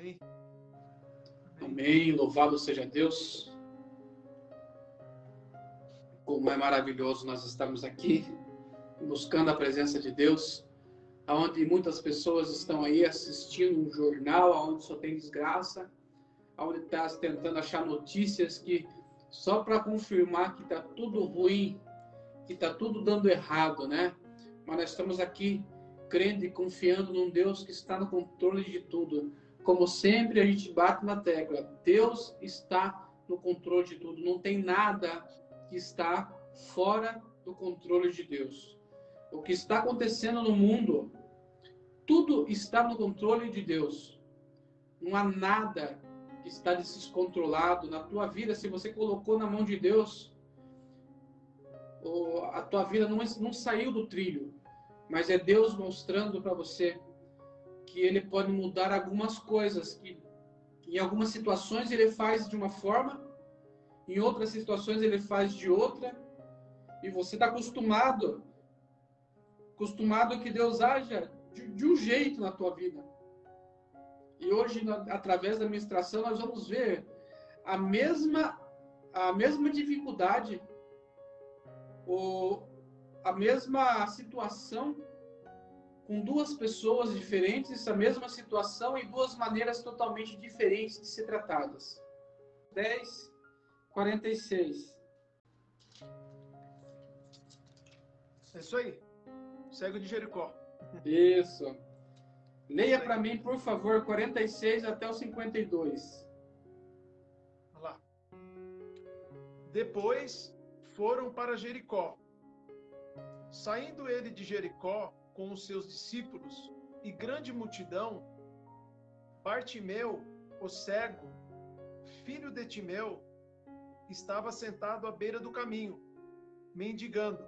Amém. Amém. Louvado seja Deus. Como é maravilhoso nós estamos aqui buscando a presença de Deus, aonde muitas pessoas estão aí assistindo um jornal, aonde só tem desgraça, aonde está tentando achar notícias que só para confirmar que está tudo ruim, que está tudo dando errado, né? Mas nós estamos aqui crendo e confiando num Deus que está no controle de tudo. Como sempre a gente bate na tecla, Deus está no controle de tudo. Não tem nada que está fora do controle de Deus. O que está acontecendo no mundo, tudo está no controle de Deus. Não há nada que está descontrolado na tua vida. Se você colocou na mão de Deus, a tua vida não, não saiu do trilho, mas é Deus mostrando para você que Ele pode mudar algumas coisas que em algumas situações ele faz de uma forma, em outras situações ele faz de outra, e você está acostumado, acostumado que Deus haja de, de, um jeito na tua vida. E hoje, através da ministração, nós vamos ver a mesma, a mesma dificuldade, ou a mesma situação com duas pessoas diferentes, essa mesma situação em duas maneiras totalmente diferentes de ser tratadas. 10, 46. É isso aí. Cego de Jericó. Isso. Leia para mim, por favor, 46 até o 52. Vamos lá. Depois foram para Jericó. Saindo ele de Jericó com os seus discípulos e grande multidão, Bartimeu, o cego, filho de Timeu, estava sentado à beira do caminho, mendigando.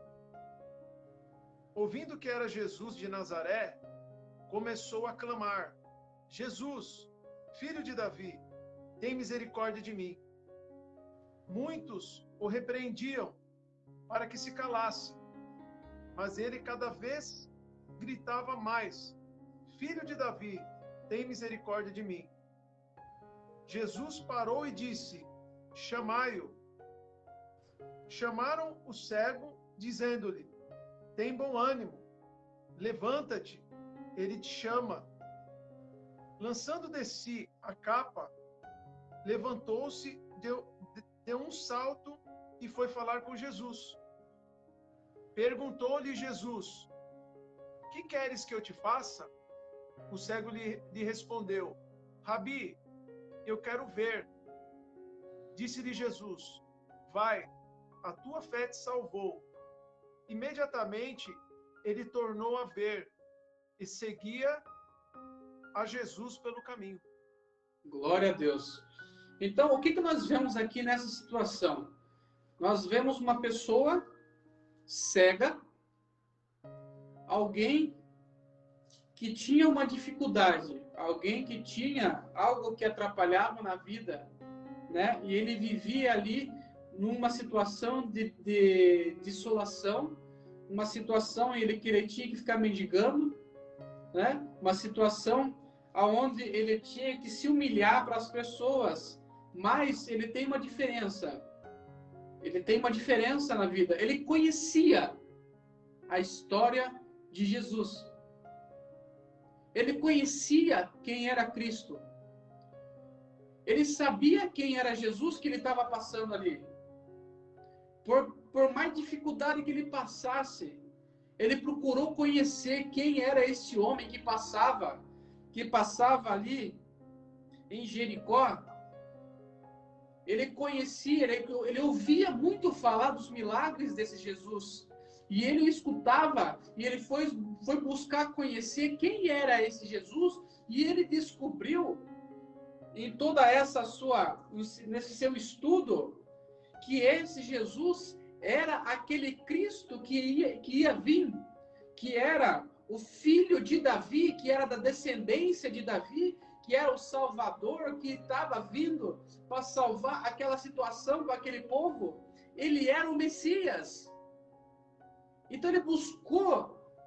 Ouvindo que era Jesus de Nazaré, começou a clamar: Jesus, filho de Davi, tem misericórdia de mim. Muitos o repreendiam para que se calasse, mas ele cada vez gritava mais: Filho de Davi, tem misericórdia de mim. Jesus parou e disse: Chamai-o. Chamaram o cego, dizendo-lhe: tem bom ânimo, levanta-te, ele te chama. Lançando de si a capa, levantou-se, deu, deu um salto e foi falar com Jesus. Perguntou-lhe Jesus: Que queres que eu te faça? O cego lhe, lhe respondeu: Rabi, eu quero ver. Disse-lhe Jesus: Vai, a tua fé te salvou imediatamente ele tornou a ver e seguia a Jesus pelo caminho. Glória a Deus. Então, o que, que nós vemos aqui nessa situação? Nós vemos uma pessoa cega, alguém que tinha uma dificuldade, alguém que tinha algo que atrapalhava na vida, né? E ele vivia ali numa situação de, de desolação, uma situação em que ele tinha que ficar mendigando, né? uma situação onde ele tinha que se humilhar para as pessoas, mas ele tem uma diferença. Ele tem uma diferença na vida. Ele conhecia a história de Jesus. Ele conhecia quem era Cristo. Ele sabia quem era Jesus que ele estava passando ali por, por mais dificuldade que ele passasse, ele procurou conhecer quem era esse homem que passava, que passava ali em Jericó. Ele conhecia, ele, ele ouvia muito falar dos milagres desse Jesus. E ele escutava, e ele foi, foi buscar conhecer quem era esse Jesus, e ele descobriu em toda essa sua, nesse seu estudo, que esse Jesus era aquele Cristo que ia, que ia vir, que era o filho de Davi, que era da descendência de Davi, que era o Salvador, que estava vindo para salvar aquela situação com aquele povo. Ele era o Messias. Então ele buscou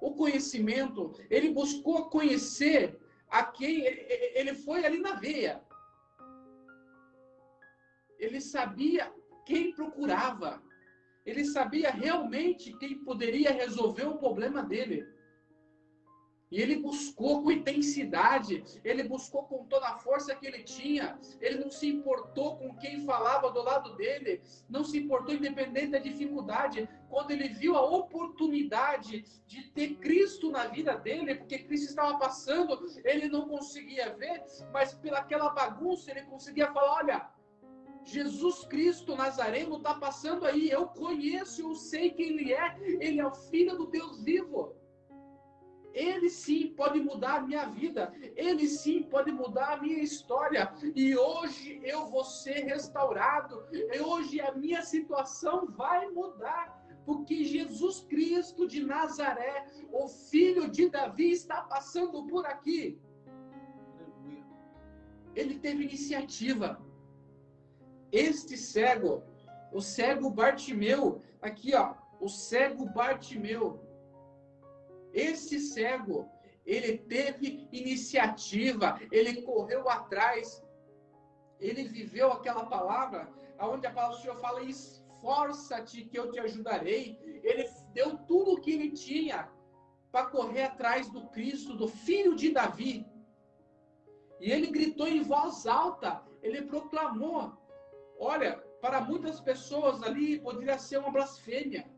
o conhecimento, ele buscou conhecer a quem ele foi ali na veia. Ele sabia quem procurava. Ele sabia realmente quem poderia resolver o problema dele. E ele buscou com intensidade, ele buscou com toda a força que ele tinha. Ele não se importou com quem falava do lado dele, não se importou independente da dificuldade. Quando ele viu a oportunidade de ter Cristo na vida dele, porque Cristo estava passando, ele não conseguia ver, mas pelaquela bagunça ele conseguia falar: olha, Jesus Cristo Nazareno está passando aí, eu conheço, eu sei quem ele é, ele é o filho do Deus vivo. Ele sim pode mudar a minha vida. Ele sim pode mudar a minha história. E hoje eu vou ser restaurado. E hoje a minha situação vai mudar. Porque Jesus Cristo de Nazaré, o filho de Davi, está passando por aqui. Ele teve iniciativa. Este cego, o cego Bartimeu, aqui ó, o cego Bartimeu, esse cego, ele teve iniciativa, ele correu atrás, ele viveu aquela palavra, aonde a palavra do Senhor fala: esforça-te que eu te ajudarei. Ele deu tudo o que ele tinha para correr atrás do Cristo, do filho de Davi. E ele gritou em voz alta, ele proclamou. Olha, para muitas pessoas ali poderia ser uma blasfêmia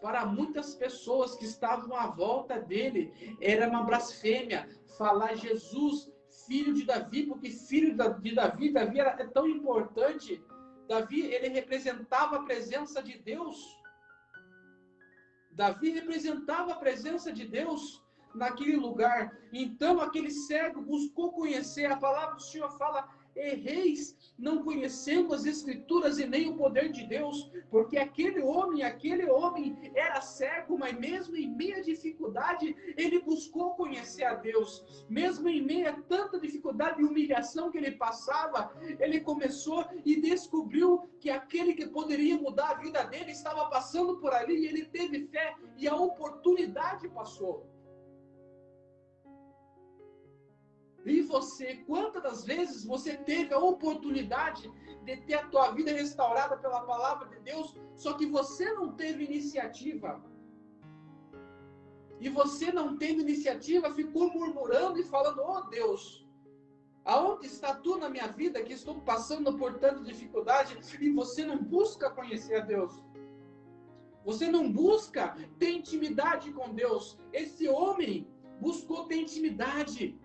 para muitas pessoas que estavam à volta dele, era uma blasfêmia falar Jesus, filho de Davi, porque filho de Davi, Davi era é tão importante. Davi, ele representava a presença de Deus. Davi representava a presença de Deus naquele lugar. Então, aquele cego buscou conhecer. A palavra do Senhor fala erreis, não conhecendo as escrituras e nem o poder de Deus, porque aquele homem, aquele homem era cego, mas mesmo em meia dificuldade, ele buscou conhecer a Deus. Mesmo em meia tanta dificuldade e humilhação que ele passava, ele começou e descobriu que aquele que poderia mudar a vida dele estava passando por ali e ele teve fé e a oportunidade passou. E você, quantas das vezes você teve a oportunidade de ter a tua vida restaurada pela palavra de Deus, só que você não teve iniciativa? E você não tendo iniciativa, ficou murmurando e falando: "Oh Deus, aonde está tu na minha vida que estou passando por tanta dificuldade?" E você não busca conhecer a Deus. Você não busca ter intimidade com Deus. Esse homem buscou ter intimidade.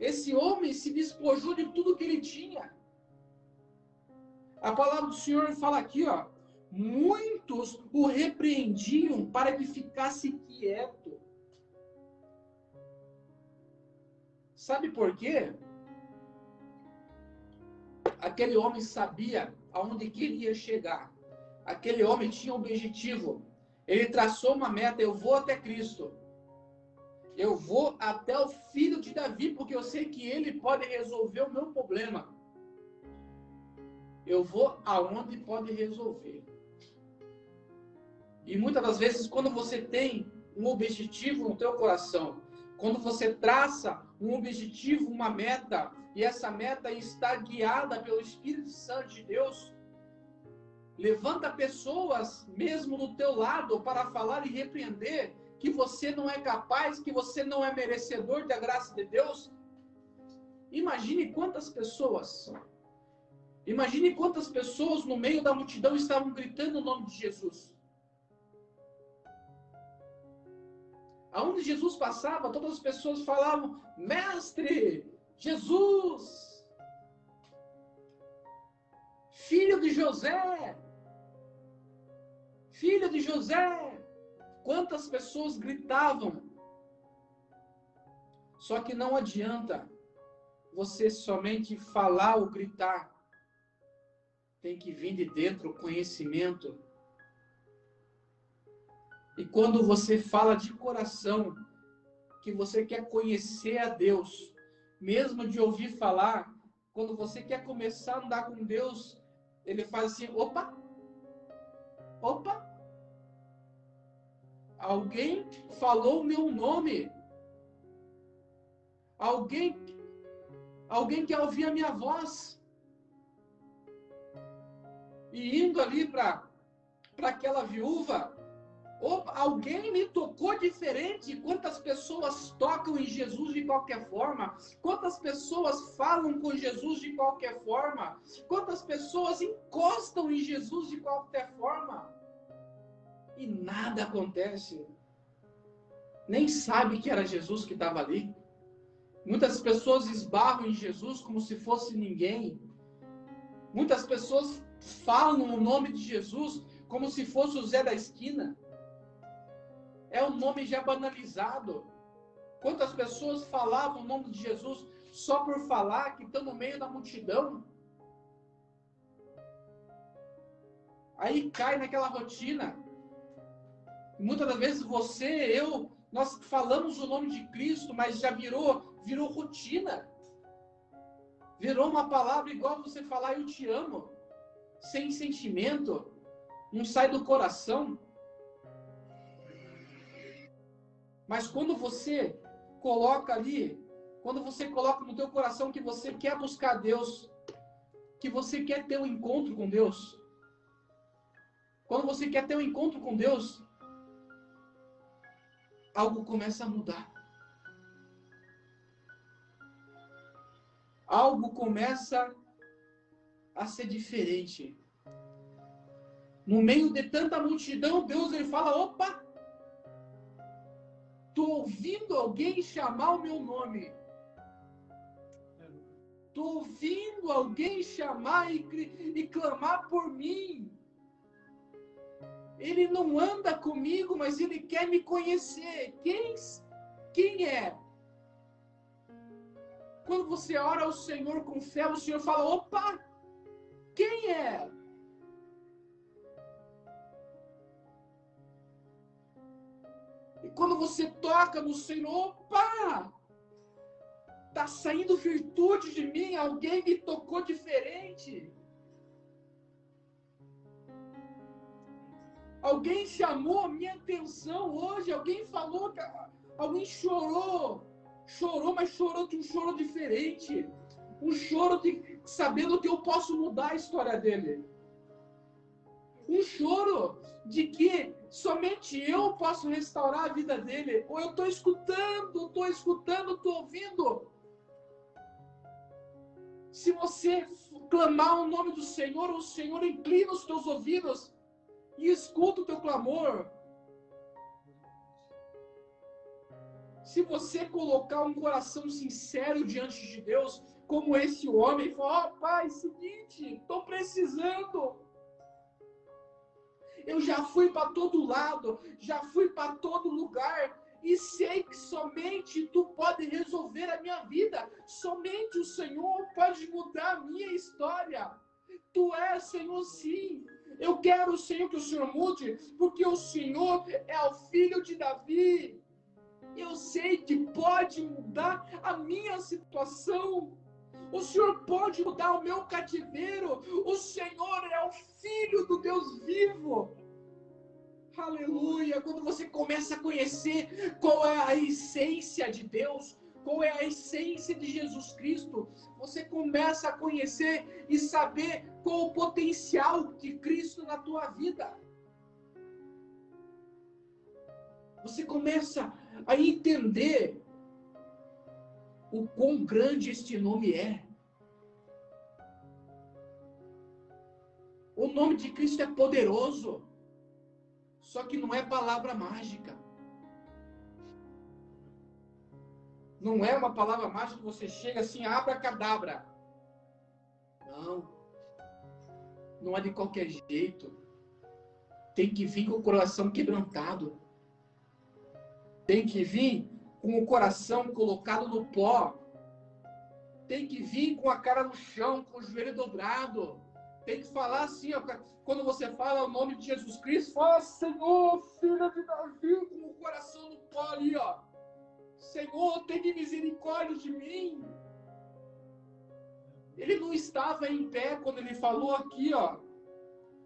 Esse homem se despojou de tudo que ele tinha. A palavra do Senhor fala aqui, ó. Muitos o repreendiam para que ficasse quieto. Sabe por quê? Aquele homem sabia aonde queria chegar. Aquele homem tinha um objetivo. Ele traçou uma meta: eu vou até Cristo. Eu vou até o filho de Davi, porque eu sei que ele pode resolver o meu problema. Eu vou aonde pode resolver. E muitas das vezes, quando você tem um objetivo no teu coração, quando você traça um objetivo, uma meta, e essa meta está guiada pelo Espírito Santo de Deus, levanta pessoas mesmo do teu lado para falar e repreender, que você não é capaz, que você não é merecedor da graça de Deus? Imagine quantas pessoas, imagine quantas pessoas no meio da multidão estavam gritando o nome de Jesus. Aonde Jesus passava, todas as pessoas falavam: Mestre, Jesus, filho de José, filho de José. Quantas pessoas gritavam? Só que não adianta você somente falar ou gritar. Tem que vir de dentro o conhecimento. E quando você fala de coração, que você quer conhecer a Deus, mesmo de ouvir falar, quando você quer começar a andar com Deus, ele faz assim: opa, opa, Alguém falou o meu nome. Alguém, alguém quer ouvir a minha voz. E indo ali para aquela viúva, alguém me tocou diferente. Quantas pessoas tocam em Jesus de qualquer forma? Quantas pessoas falam com Jesus de qualquer forma? Quantas pessoas encostam em Jesus de qualquer forma? E nada acontece. Nem sabe que era Jesus que estava ali. Muitas pessoas esbarram em Jesus como se fosse ninguém. Muitas pessoas falam o nome de Jesus como se fosse o Zé da esquina. É um nome já banalizado. Quantas pessoas falavam o nome de Jesus só por falar, que estão no meio da multidão? Aí cai naquela rotina. Muitas das vezes você, eu, nós falamos o nome de Cristo, mas já virou, virou rotina. Virou uma palavra igual você falar eu te amo, sem sentimento, não sai do coração. Mas quando você coloca ali, quando você coloca no teu coração que você quer buscar Deus, que você quer ter um encontro com Deus, quando você quer ter um encontro com Deus, algo começa a mudar. Algo começa a ser diferente. No meio de tanta multidão, Deus ele fala: opa, Estou ouvindo alguém chamar o meu nome. Estou ouvindo alguém chamar e, e clamar por mim. Ele não anda comigo, mas ele quer me conhecer. Quem, quem é? Quando você ora ao Senhor com fé, o Senhor fala: opa, quem é? E quando você toca no Senhor, opa! Tá saindo virtude de mim, alguém me tocou diferente. Alguém chamou a minha atenção hoje, alguém falou, alguém chorou, chorou, mas chorou de um choro diferente. Um choro de sabendo que eu posso mudar a história dele. Um choro de que somente eu posso restaurar a vida dele. Ou eu estou escutando, estou escutando, estou ouvindo. Se você clamar o nome do Senhor, o Senhor inclina os teus ouvidos e escuta o teu clamor. Se você colocar um coração sincero diante de Deus, como esse homem, e falar: Ó oh, Pai, seguinte, estou precisando eu já fui para todo lado, já fui para todo lugar e sei que somente tu pode resolver a minha vida, somente o Senhor pode mudar a minha história. Tu és, Senhor, sim. Eu quero, Senhor, que o Senhor mude, porque o Senhor é o filho de Davi. Eu sei que pode mudar a minha situação. O Senhor pode mudar o meu cativeiro. O Senhor é o Filho do Deus vivo. Aleluia! Quando você começa a conhecer qual é a essência de Deus, qual é a essência de Jesus Cristo, você começa a conhecer e saber qual o potencial de Cristo na tua vida. Você começa a entender o quão grande este nome é. O nome de Cristo é poderoso. Só que não é palavra mágica. Não é uma palavra mágica que você chega assim, abra cadabra. Não. Não é de qualquer jeito. Tem que vir com o coração quebrantado. Tem que vir com o coração colocado no pó. Tem que vir com a cara no chão, com o joelho dobrado. Tem que falar assim, ó, quando você fala o nome de Jesus Cristo, fala, Senhor, filho de Davi, com o coração no pó ali, ó. Senhor, tenha misericórdia de mim. Ele não estava em pé quando ele falou aqui, ó.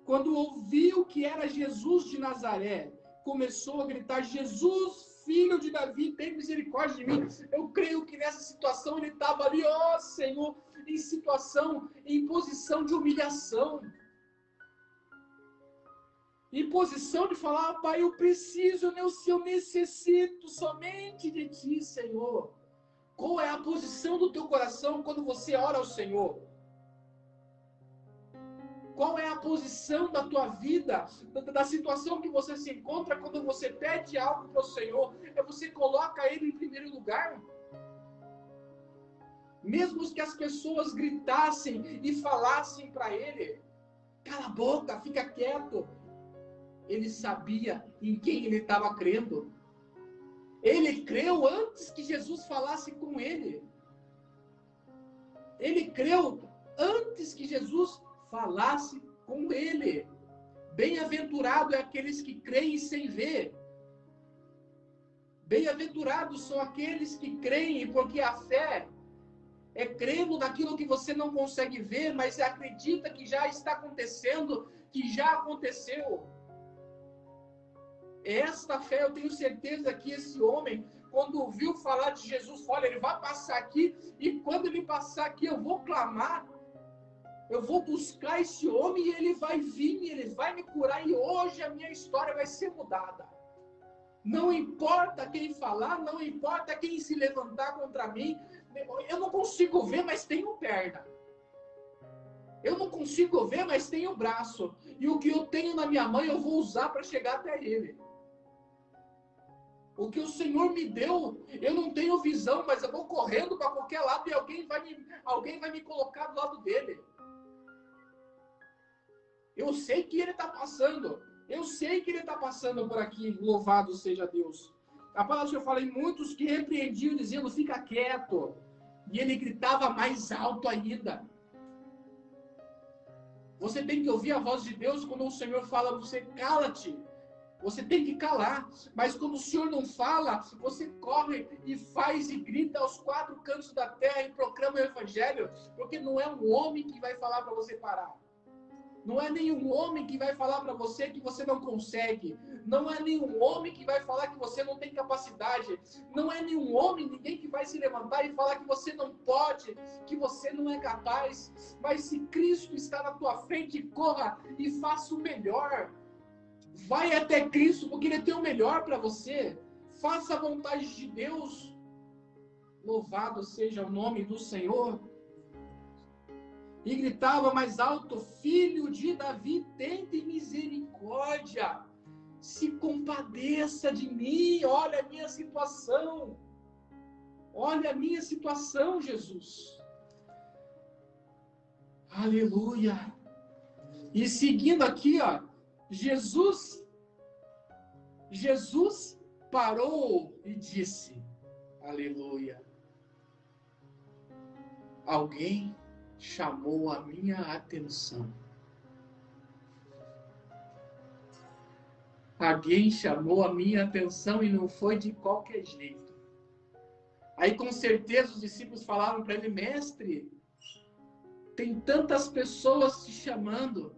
Quando ouviu que era Jesus de Nazaré, começou a gritar: Jesus, filho de Davi, tem misericórdia de mim. Eu creio que nessa situação ele estava ali, ó Senhor, em situação, em posição de humilhação. Em posição de falar, pai, eu preciso, eu necessito somente de ti, Senhor. Qual é a posição do teu coração quando você ora ao Senhor? Qual é a posição da tua vida, da, situação que você se encontra quando você pede algo para o Senhor? É você coloca Ele em primeiro lugar? Mesmo que as pessoas gritassem e falassem para Ele, cala a boca, fica quieto. Ele sabia em quem ele estava crendo. Ele creu antes que Jesus falasse com ele. Ele creu antes que Jesus falasse com ele. Bem-aventurado é aqueles que creem sem ver. Bem-aventurados são aqueles que creem, porque a fé é crendo naquilo que você não consegue ver, mas acredita que já está acontecendo, que já aconteceu. Esta fé, eu tenho certeza que esse homem, quando ouviu falar de Jesus, olha, ele vai passar aqui, e quando ele passar aqui, eu vou clamar eu vou buscar esse homem e ele vai vir, ele vai me curar e hoje a minha história vai ser mudada. Não importa quem falar, não importa quem se levantar contra mim. Eu não consigo ver, mas tenho perna. Eu não consigo ver, mas tenho braço. E o que eu tenho na minha mão eu vou usar para chegar até ele. O que o Senhor me deu, eu não tenho visão, mas eu vou correndo para qualquer lado e alguém vai me, alguém vai me colocar do lado dele. Eu sei que ele está passando. Eu sei que ele está passando por aqui. Louvado seja Deus. A palavra que eu falei, muitos que repreendiam, dizendo, fica quieto. E ele gritava mais alto ainda. Você tem que ouvir a voz de Deus quando o Senhor fala, você cala-te. Você tem que calar. Mas quando o Senhor não fala, você corre e faz e grita aos quatro cantos da terra e proclama o Evangelho. Porque não é um homem que vai falar para você parar. Não é nenhum homem que vai falar para você que você não consegue. Não é nenhum homem que vai falar que você não tem capacidade. Não é nenhum homem, ninguém que vai se levantar e falar que você não pode, que você não é capaz. Mas se Cristo está na tua frente, corra e faça o melhor. Vai até Cristo, porque Ele tem o melhor para você. Faça a vontade de Deus. Louvado seja o nome do Senhor e gritava mais alto: Filho de Davi, tente misericórdia, se compadeça de mim, olha a minha situação, olha a minha situação, Jesus. Aleluia. E seguindo aqui, ó, Jesus, Jesus parou e disse: Aleluia. Alguém chamou a minha atenção. Alguém chamou a minha atenção e não foi de qualquer jeito. Aí com certeza os discípulos falaram para ele, mestre, tem tantas pessoas te chamando,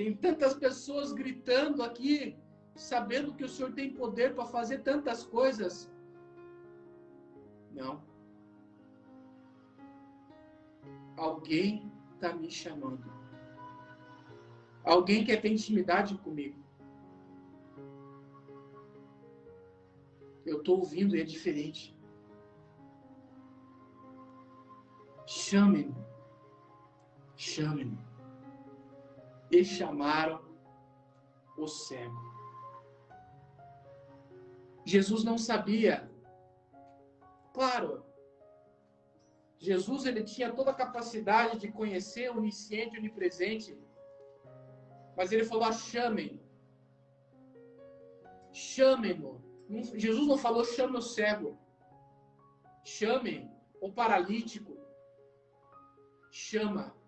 tem tantas pessoas gritando aqui, sabendo que o Senhor tem poder para fazer tantas coisas. Não. Alguém está me chamando. Alguém quer ter intimidade comigo. Eu estou ouvindo e é diferente. Chame-me. Chame-me. E chamaram o cego. Jesus não sabia. Claro, Jesus ele tinha toda a capacidade de conhecer o onisciente, onipresente. Mas ele falou: ah, chamem. Chamem-no. Jesus não falou: chame o cego. Chame o paralítico. Chama.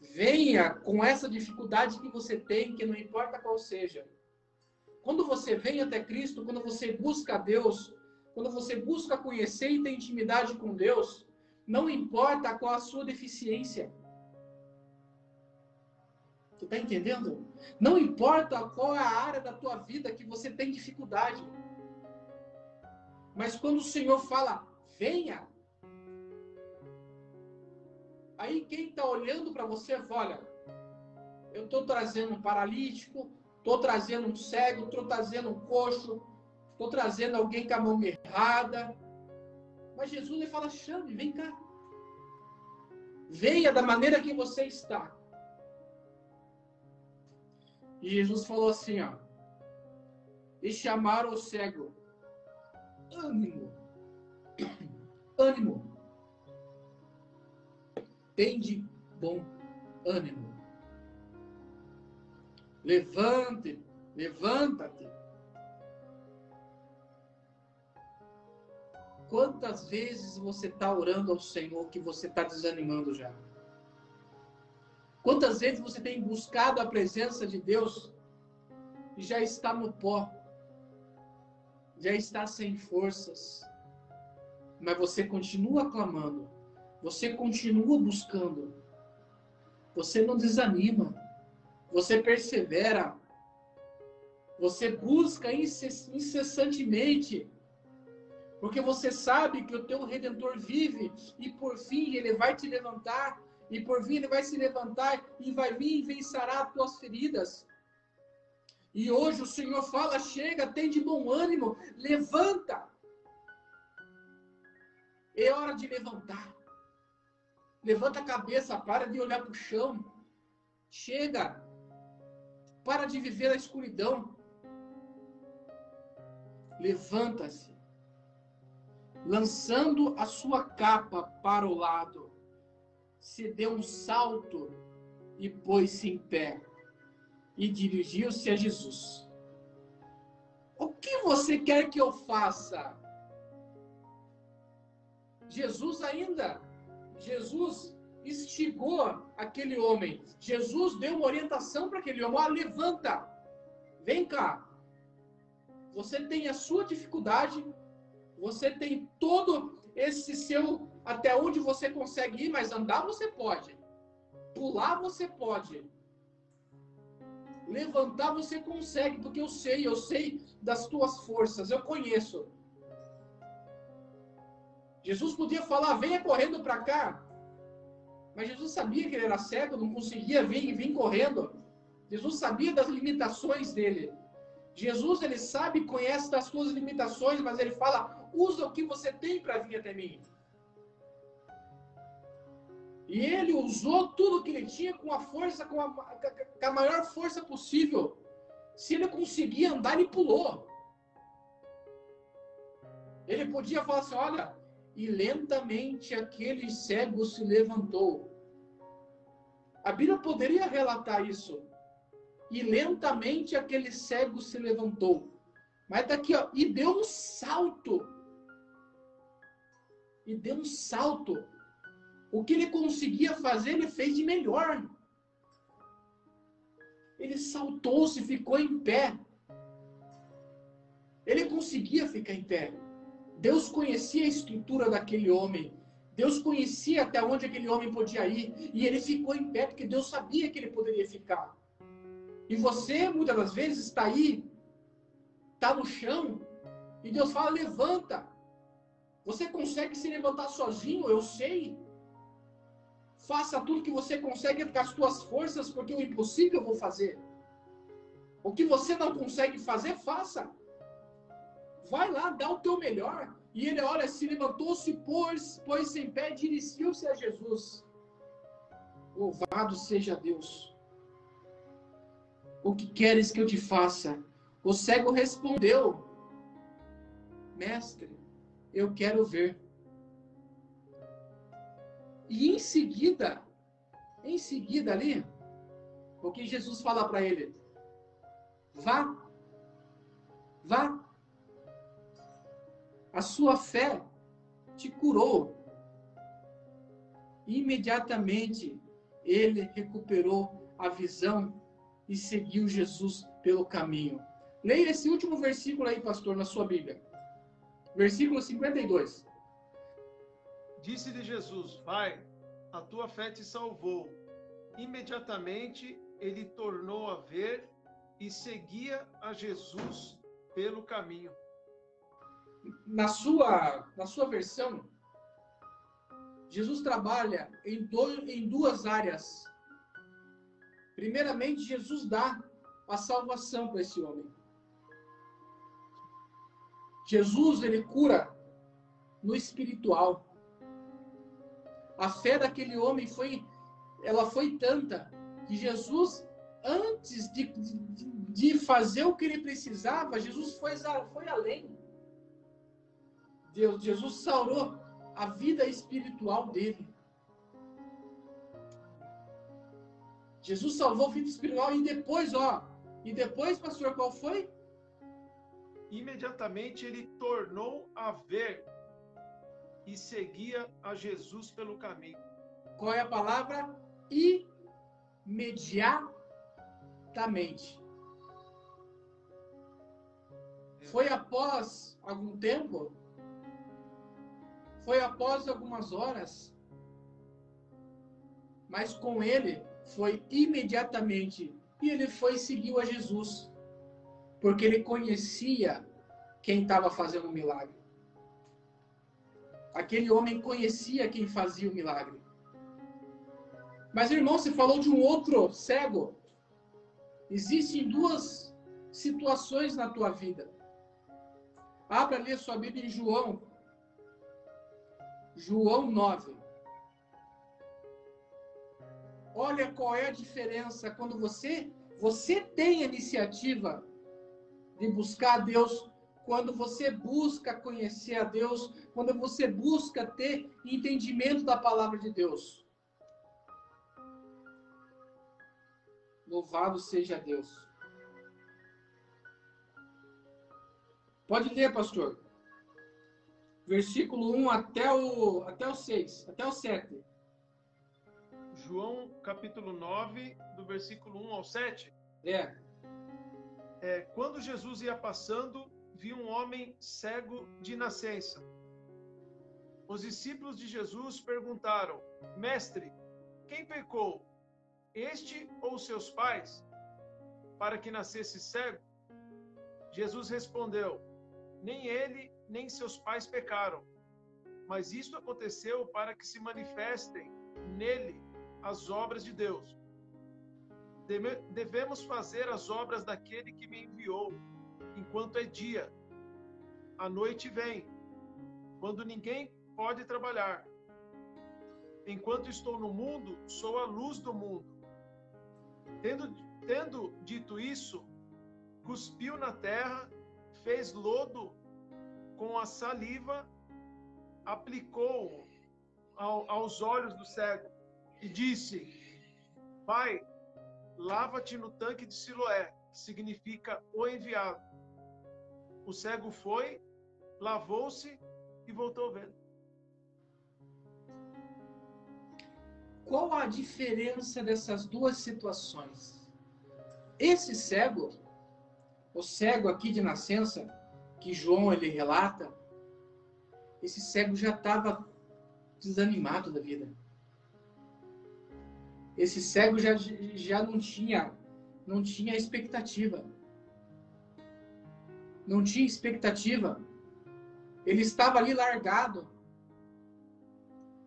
Venha com essa dificuldade que você tem, que não importa qual seja. Quando você vem até Cristo, quando você busca Deus, quando você busca conhecer e ter intimidade com Deus, não importa qual a sua deficiência. Tu está entendendo? Não importa qual é a área da tua vida que você tem dificuldade. Mas quando o Senhor fala, venha, aí quem está olhando para você, olha, eu estou trazendo um paralítico, estou trazendo um cego, estou trazendo um coxo, estou trazendo alguém com a mão errada. Mas Jesus ele fala, chame, vem cá. Venha da maneira que você está. E Jesus falou assim, ó. E chamaram o cego. Ânimo. Ânimo. Tende bom ânimo. Levante, levanta-te. Quantas vezes você está orando ao Senhor que você está desanimando já? Quantas vezes você tem buscado a presença de Deus e já está no pó, já está sem forças, mas você continua clamando, você continua buscando, você não desanima, você persevera, você busca incessantemente, porque você sabe que o teu redentor vive e por fim ele vai te levantar e por vir ele vai se levantar e vai vir e vencerá as tuas feridas. E hoje o Senhor fala: chega, tem de bom ânimo, levanta. É hora de levantar. Levanta a cabeça, para de olhar para o chão. Chega. Para de viver a escuridão. Levanta-se. Lançando a sua capa para o lado se deu um salto e pôs-se em pé e dirigiu-se a Jesus. O que você quer que eu faça? Jesus ainda, Jesus instigou aquele homem. Jesus deu uma orientação para aquele homem: ah, levanta, vem cá. Você tem a sua dificuldade, você tem todo esse seu até onde você consegue ir, mas andar você pode. Pular você pode. Levantar você consegue, porque eu sei, eu sei das tuas forças, eu conheço. Jesus podia falar, venha correndo para cá. Mas Jesus sabia que ele era cego, não conseguia vir e vir correndo. Jesus sabia das limitações dele. Jesus, ele sabe, conhece das suas limitações, mas ele fala, usa o que você tem para vir até mim. E ele usou tudo que ele tinha com a força, com a, com a maior força possível. Se ele conseguia andar, ele pulou. Ele podia falar assim: olha, e lentamente aquele cego se levantou. A Bíblia poderia relatar isso. E lentamente aquele cego se levantou. Mas daqui, ó, e deu um salto. E deu um salto o que ele conseguia fazer, ele fez de melhor. Ele saltou-se, ficou em pé. Ele conseguia ficar em pé. Deus conhecia a estrutura daquele homem. Deus conhecia até onde aquele homem podia ir. E ele ficou em pé porque Deus sabia que ele poderia ficar. E você, muitas das vezes, está aí, está no chão, e Deus fala: levanta. Você consegue se levantar sozinho, eu sei. Faça tudo que você consegue com as suas forças, porque o impossível eu vou fazer. O que você não consegue fazer, faça. Vai lá, dá o teu melhor. E ele, olha, se levantou-se, pôs, pôs em pé, dirigiu-se a Jesus. Louvado seja Deus. O que queres que eu te faça? O cego respondeu: Mestre, eu quero ver. E em seguida, em seguida ali, o que Jesus fala para ele? Vá, vá. A sua fé te curou. Imediatamente ele recuperou a visão e seguiu Jesus pelo caminho. Leia esse último versículo aí, pastor, na sua Bíblia. Versículo 52. Disse-lhe Jesus: Vai, a tua fé te salvou. Imediatamente ele tornou a ver e seguia a Jesus pelo caminho. Na sua, na sua versão, Jesus trabalha em, dois, em duas áreas. Primeiramente, Jesus dá a salvação para esse homem. Jesus, ele cura no espiritual. A fé daquele homem foi, ela foi tanta que Jesus, antes de, de, de fazer o que ele precisava, Jesus foi, foi além. Deus, Jesus salvou a vida espiritual dele. Jesus salvou a vida espiritual e depois, ó, e depois, pastor, qual foi? Imediatamente ele tornou a ver e seguia a Jesus pelo caminho. Qual é a palavra? Imediatamente. Foi após algum tempo? Foi após algumas horas? Mas com ele foi imediatamente. E ele foi e seguiu a Jesus. Porque ele conhecia quem estava fazendo o milagre. Aquele homem conhecia quem fazia o milagre. Mas, irmão, você falou de um outro cego. Existem duas situações na tua vida. Abra ali a sua Bíblia em João. João 9. Olha qual é a diferença quando você você tem a iniciativa de buscar a Deus, quando você busca conhecer a Deus, quando você busca ter entendimento da palavra de Deus. Louvado seja Deus. Pode ler, pastor. Versículo 1 até o, até o 6, até o 7. João capítulo 9, do versículo 1 ao 7. É. é. Quando Jesus ia passando, viu um homem cego de nascença. Os discípulos de Jesus perguntaram: Mestre, quem pecou, este ou seus pais, para que nascesse cego? Jesus respondeu: nem ele nem seus pais pecaram. Mas isto aconteceu para que se manifestem nele as obras de Deus. Devemos fazer as obras daquele que me enviou, enquanto é dia. A noite vem, quando ninguém pode trabalhar. Enquanto estou no mundo, sou a luz do mundo. Tendo, tendo dito isso, cuspiu na terra fez lodo com a saliva, aplicou ao, aos olhos do cego e disse: Pai, lava-te no tanque de Siloé, que significa o enviado. O cego foi, lavou-se e voltou vendo. Qual a diferença dessas duas situações? Esse cego o cego aqui de nascença, que João ele relata, esse cego já estava desanimado da vida. Esse cego já, já não tinha não tinha expectativa. Não tinha expectativa. Ele estava ali largado.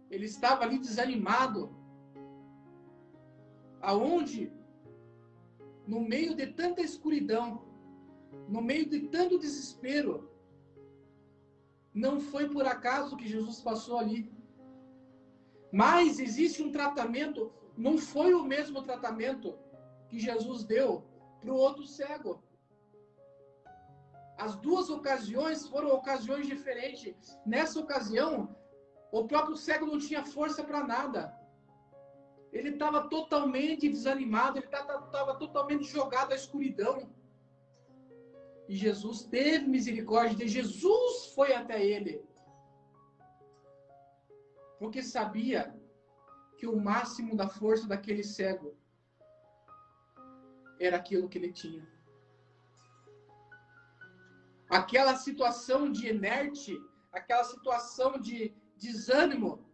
Ele estava ali desanimado. Aonde no meio de tanta escuridão, no meio de tanto desespero, não foi por acaso que Jesus passou ali. Mas existe um tratamento, não foi o mesmo tratamento que Jesus deu para o outro cego. As duas ocasiões foram ocasiões diferentes. Nessa ocasião, o próprio cego não tinha força para nada. Ele estava totalmente desanimado, ele estava totalmente jogado à escuridão. E Jesus teve misericórdia de Jesus foi até ele. Porque sabia que o máximo da força daquele cego era aquilo que ele tinha. Aquela situação de inerte, aquela situação de desânimo,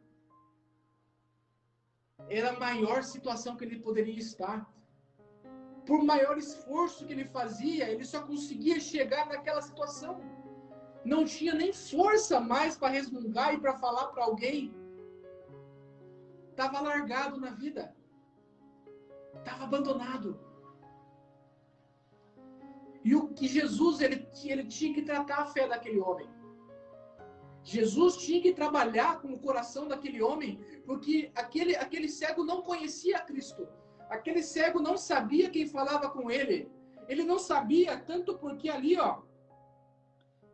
era a maior situação que ele poderia estar por maior esforço que ele fazia, ele só conseguia chegar naquela situação. não tinha nem força mais para resmungar e para falar para alguém. Estava largado na vida. Estava abandonado. E o que Jesus ele, ele tinha que tratar a fé daquele homem. Jesus tinha que trabalhar com o coração daquele homem, porque aquele, aquele cego não conhecia Cristo. Aquele cego não sabia quem falava com ele. Ele não sabia, tanto porque ali, ó,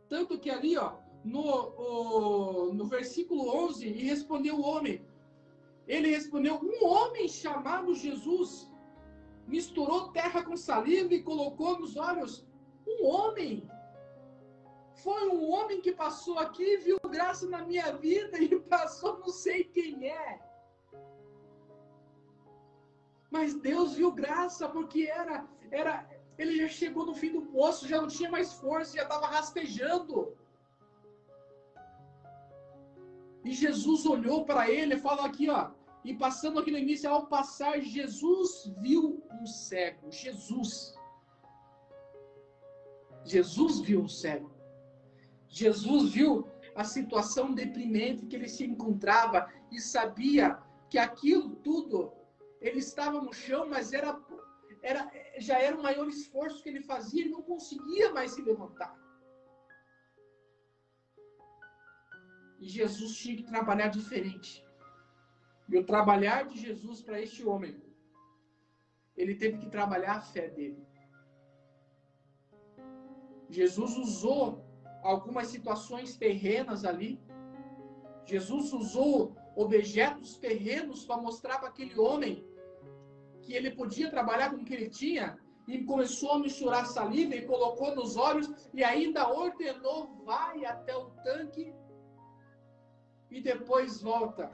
tanto que ali, ó, no, o, no versículo 11, e respondeu o homem. Ele respondeu: Um homem chamado Jesus misturou terra com saliva e colocou nos olhos. Um homem. Foi um homem que passou aqui, viu graça na minha vida e passou, não sei quem é. Mas Deus viu graça porque era, era, ele já chegou no fim do poço, já não tinha mais força, já estava rastejando. E Jesus olhou para ele falou aqui, ó, e passando aqui no início, ao passar, Jesus viu um cego. Jesus. Jesus viu um cego. Jesus viu a situação deprimente que ele se encontrava e sabia que aquilo tudo, ele estava no chão, mas era era, já era o maior esforço que ele fazia, ele não conseguia mais se levantar. E Jesus tinha que trabalhar diferente. E o trabalhar de Jesus para este homem, ele teve que trabalhar a fé dele. Jesus usou algumas situações terrenas ali. Jesus usou objetos terrenos para mostrar para aquele homem que ele podia trabalhar com o que ele tinha, e começou a misturar saliva e colocou nos olhos e ainda ordenou: vai até o tanque e depois volta.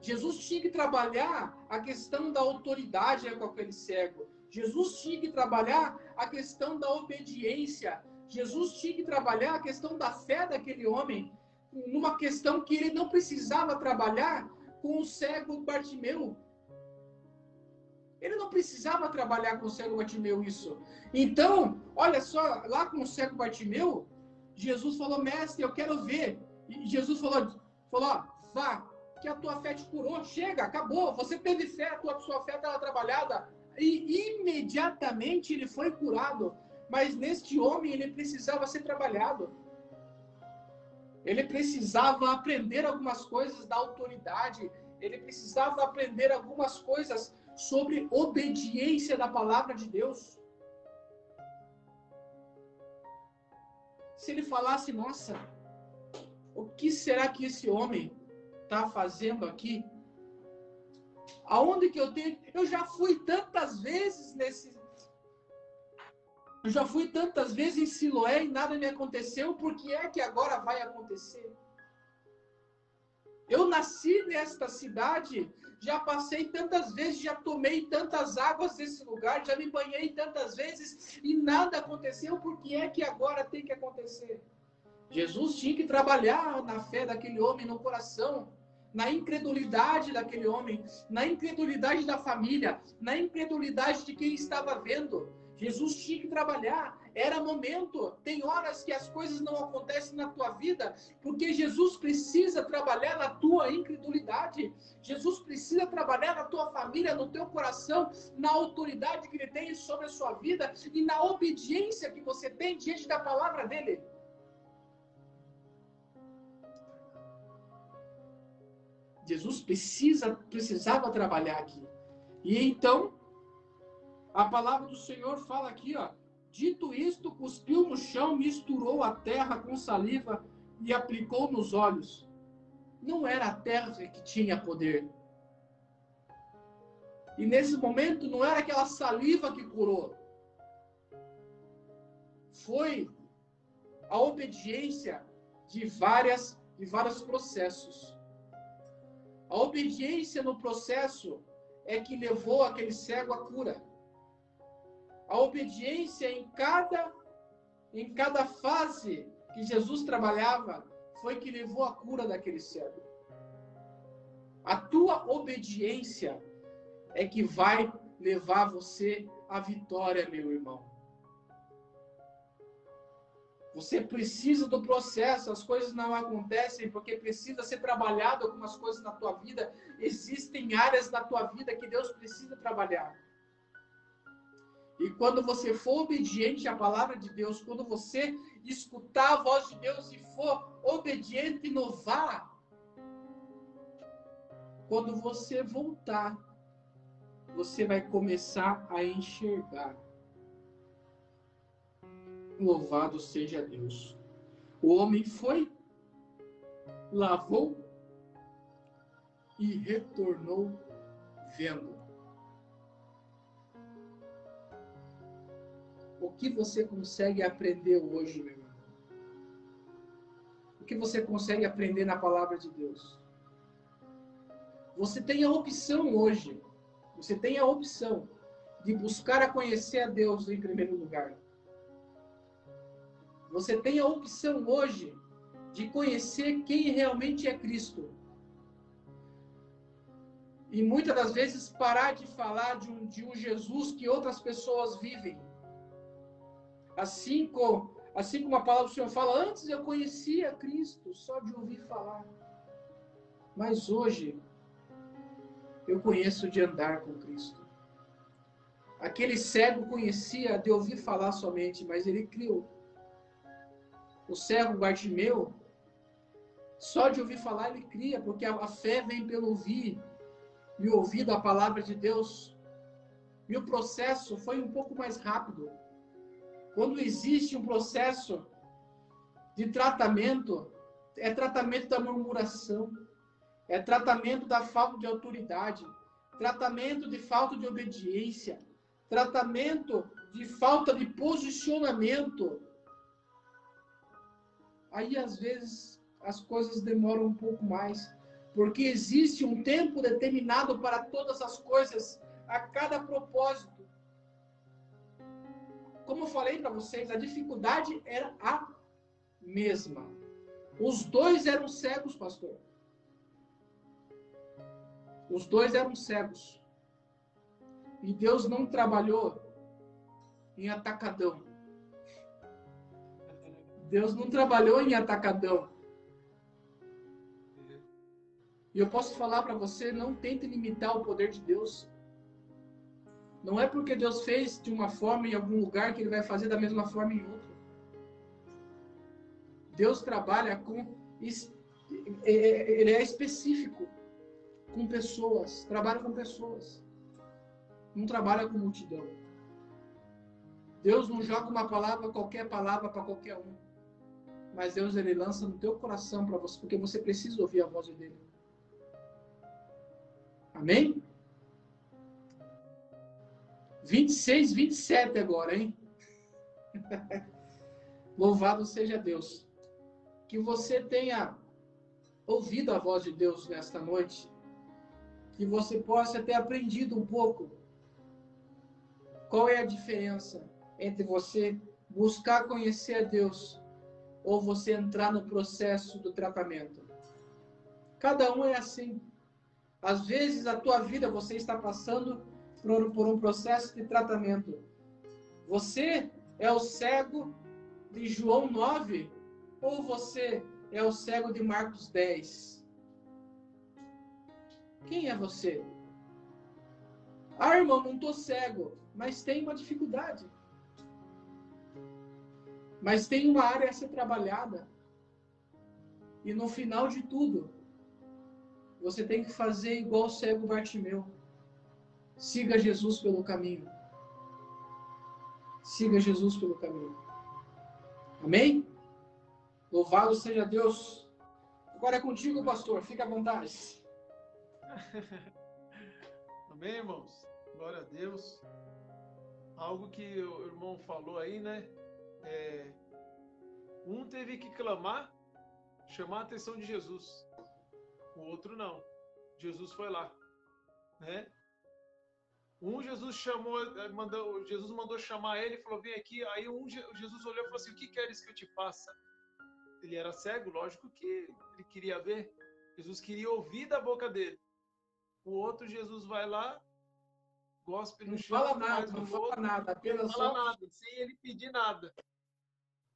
Jesus tinha que trabalhar a questão da autoridade com aquele cego. Jesus tinha que trabalhar a questão da obediência. Jesus tinha que trabalhar a questão da fé daquele homem, numa questão que ele não precisava trabalhar com o cego Bartimeu. Ele não precisava trabalhar com o cego Bartimeu isso. Então, olha só, lá com o cego Bartimeu, Jesus falou, mestre, eu quero ver. E Jesus falou, falou, vá, que a tua fé te curou. Chega, acabou. Você teve fé, a tua, sua fé estava trabalhada. E imediatamente ele foi curado. Mas neste homem ele precisava ser trabalhado. Ele precisava aprender algumas coisas da autoridade. Ele precisava aprender algumas coisas sobre obediência da palavra de Deus. Se ele falasse, nossa, o que será que esse homem está fazendo aqui? Aonde que eu tenho. Eu já fui tantas vezes nesse. Eu já fui tantas vezes em Siloé e nada me aconteceu, por que é que agora vai acontecer? Eu nasci nesta cidade, já passei tantas vezes, já tomei tantas águas desse lugar, já me banhei tantas vezes e nada aconteceu, por que é que agora tem que acontecer? Jesus tinha que trabalhar na fé daquele homem no coração, na incredulidade daquele homem, na incredulidade da família, na incredulidade de quem estava vendo. Jesus tinha que trabalhar, era momento. Tem horas que as coisas não acontecem na tua vida, porque Jesus precisa trabalhar na tua incredulidade. Jesus precisa trabalhar na tua família, no teu coração, na autoridade que ele tem sobre a sua vida e na obediência que você tem diante da palavra dele. Jesus precisa, precisava trabalhar aqui. E então, a palavra do Senhor fala aqui, ó. Dito isto, cuspiu no chão, misturou a terra com saliva e aplicou nos olhos. Não era a terra que tinha poder. E nesse momento não era aquela saliva que curou. Foi a obediência de várias de vários processos. A obediência no processo é que levou aquele cego à cura. A obediência em cada em cada fase que Jesus trabalhava foi que levou a cura daquele cego. A tua obediência é que vai levar você à vitória, meu irmão. Você precisa do processo, as coisas não acontecem porque precisa ser trabalhado algumas coisas na tua vida. Existem áreas na tua vida que Deus precisa trabalhar. E quando você for obediente à palavra de Deus, quando você escutar a voz de Deus e for obediente e inovar, quando você voltar, você vai começar a enxergar. Louvado seja Deus. O homem foi, lavou e retornou vendo. O que você consegue aprender hoje, meu irmão? O que você consegue aprender na palavra de Deus? Você tem a opção hoje, você tem a opção de buscar a conhecer a Deus em primeiro lugar. Você tem a opção hoje de conhecer quem realmente é Cristo. E muitas das vezes parar de falar de um, de um Jesus que outras pessoas vivem. Assim como, assim como a palavra do Senhor fala, antes eu conhecia Cristo só de ouvir falar. Mas hoje eu conheço de andar com Cristo. Aquele cego conhecia de ouvir falar somente, mas ele criou. O cego Bartimeu, só de ouvir falar ele cria, porque a fé vem pelo ouvir e ouvir da palavra de Deus. E o processo foi um pouco mais rápido. Quando existe um processo de tratamento, é tratamento da murmuração, é tratamento da falta de autoridade, tratamento de falta de obediência, tratamento de falta de posicionamento. Aí, às vezes, as coisas demoram um pouco mais, porque existe um tempo determinado para todas as coisas, a cada propósito. Como eu falei para vocês, a dificuldade era a mesma. Os dois eram cegos, pastor. Os dois eram cegos. E Deus não trabalhou em atacadão. Deus não trabalhou em atacadão. E eu posso falar para você, não tente limitar o poder de Deus. Não é porque Deus fez de uma forma em algum lugar que ele vai fazer da mesma forma em outro. Deus trabalha com ele é específico com pessoas, trabalha com pessoas. Não trabalha com multidão. Deus não joga uma palavra, qualquer palavra para qualquer um. Mas Deus ele lança no teu coração para você, porque você precisa ouvir a voz dele. Amém? 26, 27 agora, hein? Louvado seja Deus. Que você tenha ouvido a voz de Deus nesta noite que você possa ter aprendido um pouco qual é a diferença entre você buscar conhecer a Deus ou você entrar no processo do tratamento. Cada um é assim. Às vezes a tua vida você está passando por, um processo de tratamento. Você é o cego de João 9 ou você é o cego de Marcos 10? Quem é você? Ah, irmão, não estou cego, mas tem uma dificuldade. Mas tem uma área a ser trabalhada. E no final de tudo, você tem que fazer igual o cego Bartimeu. Siga Jesus pelo caminho. Siga Jesus pelo caminho. Amém? Louvado seja Deus. Agora é contigo, pastor. Fica à vontade. Amém, irmãos? Glória a Deus. Algo que o irmão falou aí, né? É, um teve que clamar, chamar a atenção de Jesus. O outro não. Jesus foi lá, né? Um Jesus chamou, eh, mandou, Jesus mandou chamar ele e falou: "Vem aqui". Aí um Jesus olhou e falou assim: "O que queres que eu te faça?" Ele era cego, lógico que ele queria ver. Jesus queria ouvir da boca dele. O outro, Jesus vai lá, gospe no não chão, fala nada, não fala nada, apenas não fala nada, sem ele pedir nada.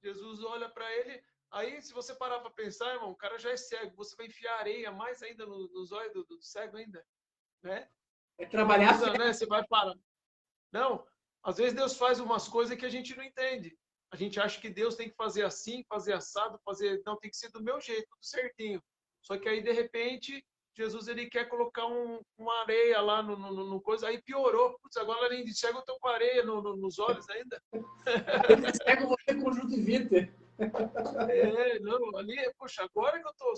Jesus olha para ele, aí se você parar para pensar, irmão, o cara já é cego, você vai enfiar areia mais ainda no, nos olhos do, do, cego ainda, né? É trabalhar, né? Você vai parar. Não, às vezes Deus faz umas coisas que a gente não entende. A gente acha que Deus tem que fazer assim, fazer assado, fazer. Não, tem que ser do meu jeito, tudo certinho. Só que aí, de repente, Jesus ele quer colocar um, uma areia lá no, no, no, coisa, aí piorou. Putz, agora de cego, eu tô com areia no, nos olhos ainda. cego você é conjuntivite. É, não, ali, poxa, agora que eu tô.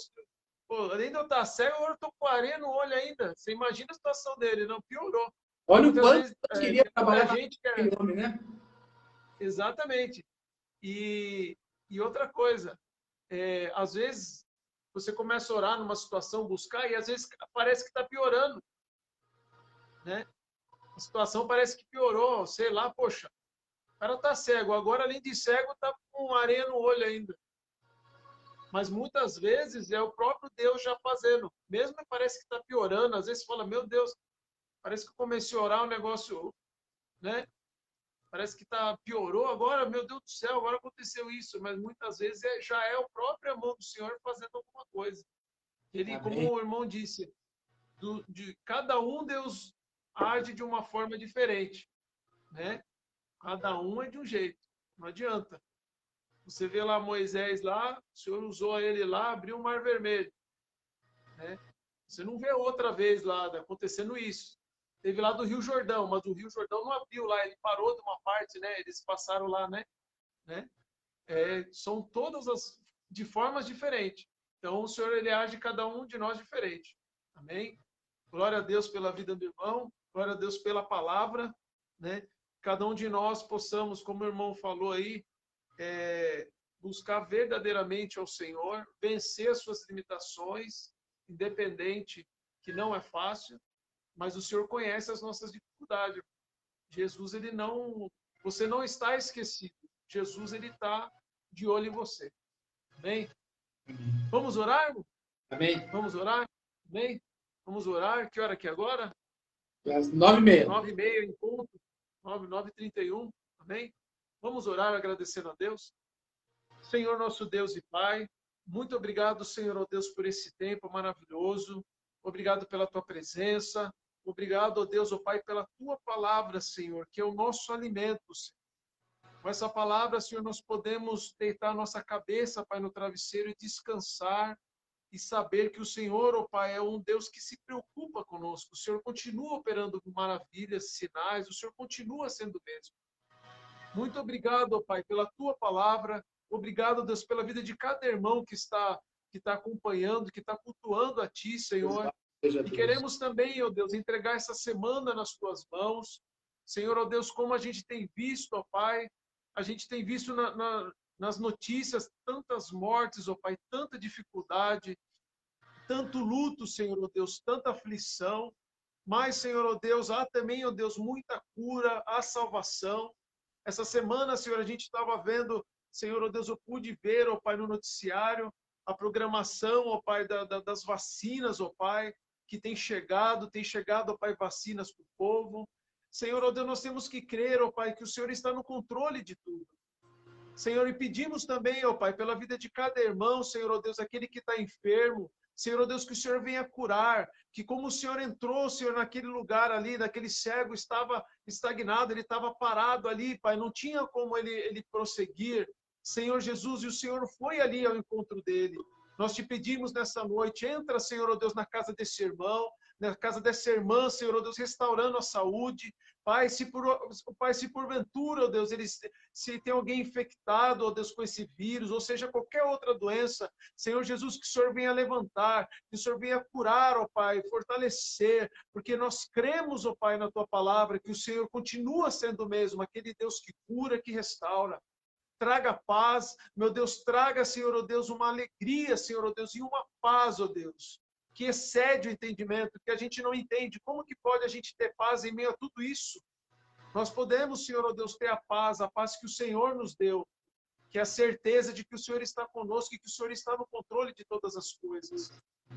Pô, além de eu estar cego, agora eu tô com areia no olho ainda. Você imagina a situação dele, não piorou. Olha o quanto vezes, eu queria é, trabalhar gente quer... nome, né? Exatamente. E, e outra coisa, é, às vezes você começa a orar numa situação, buscar, e às vezes parece que está piorando. Né? A situação parece que piorou, sei lá, poxa, o cara está cego, agora além de cego, está com areia no olho ainda. Mas muitas vezes é o próprio Deus já fazendo. Mesmo que parece que está piorando, às vezes fala, meu Deus, parece que eu comecei a orar, o negócio, né? Parece que tá, piorou agora, meu Deus do céu, agora aconteceu isso. Mas muitas vezes é, já é o próprio mão do Senhor fazendo alguma coisa. Ele, Amém. como o irmão disse, do, de cada um Deus age de uma forma diferente, né? Cada um é de um jeito, não adianta. Você vê lá Moisés lá, o Senhor usou ele lá, abriu o mar vermelho, né? Você não vê outra vez lá acontecendo isso. Teve lá do Rio Jordão, mas o Rio Jordão não abriu lá, ele parou de uma parte, né? Eles passaram lá, né? né? É, são todas as de formas diferentes. Então o Senhor ele age cada um de nós diferente. Amém? Glória a Deus pela vida do irmão, glória a Deus pela palavra, né? Cada um de nós possamos, como o irmão falou aí, é, buscar verdadeiramente ao Senhor, vencer as suas limitações, independente que não é fácil, mas o Senhor conhece as nossas dificuldades. Jesus, ele não, você não está esquecido. Jesus, ele está de olho em você. Amém? Amém. Vamos orar? Amém. Vamos orar? Amém? Vamos orar. Que hora que é agora? Às nove e meia. Nove e meia em ponto. Nove, nove trinta e um. Amém? Vamos orar agradecendo a Deus. Senhor nosso Deus e Pai, muito obrigado, Senhor, oh Deus, por esse tempo maravilhoso. Obrigado pela tua presença. Obrigado, ó Deus, ó Pai, pela tua palavra, Senhor, que é o nosso alimento, Senhor. Com essa palavra, Senhor, nós podemos deitar nossa cabeça, Pai, no travesseiro e descansar e saber que o Senhor, ó Pai, é um Deus que se preocupa conosco. O Senhor continua operando maravilhas, sinais, o Senhor continua sendo mesmo. Muito obrigado, ó Pai, pela tua palavra. Obrigado, Deus, pela vida de cada irmão que está que está acompanhando, que está cultuando a Ti, Senhor. E queremos também, ó oh Deus, entregar essa semana nas tuas mãos. Senhor, ó oh Deus, como a gente tem visto, ó Pai, a gente tem visto na, na, nas notícias tantas mortes, ó Pai, tanta dificuldade, tanto luto, Senhor, ó Deus, tanta aflição. Mas, Senhor, ó Deus, há também, ó Deus, muita cura, há salvação. Essa semana, Senhor, a gente estava vendo, Senhor, ó Deus, eu pude ver, ó Pai, no noticiário, a programação, ó Pai, da, da, das vacinas, ó Pai, que tem chegado, tem chegado, ó Pai, vacinas para o povo. Senhor, ó Deus, nós temos que crer, ó Pai, que o Senhor está no controle de tudo. Senhor, e pedimos também, ó Pai, pela vida de cada irmão, Senhor, ó Deus, aquele que está enfermo, Senhor, Deus, que o Senhor venha curar, que como o Senhor entrou, Senhor, naquele lugar ali, naquele cego estava estagnado, ele estava parado ali, Pai, não tinha como ele, ele prosseguir. Senhor Jesus, e o Senhor foi ali ao encontro dele. Nós te pedimos nessa noite, entra, Senhor, oh Deus, na casa desse irmão, na casa dessa irmã, Senhor, oh Deus, restaurando a saúde. Pai, se por, Pai, se porventura, oh Deus, eles, se tem alguém infectado, oh Deus, com esse vírus, ou seja, qualquer outra doença, Senhor Jesus, que o Senhor venha levantar, que o Senhor venha curar, ó oh Pai, fortalecer, porque nós cremos, ó Pai, na tua palavra, que o Senhor continua sendo o mesmo, aquele Deus que cura, que restaura. Traga paz, meu Deus, traga, Senhor, oh Deus, uma alegria, Senhor, oh Deus, e uma paz, oh Deus, que excede o entendimento, que a gente não entende. Como que pode a gente ter paz em meio a tudo isso? Nós podemos, Senhor, oh Deus, ter a paz, a paz que o Senhor nos deu, que é a certeza de que o Senhor está conosco e que o Senhor está no controle de todas as coisas.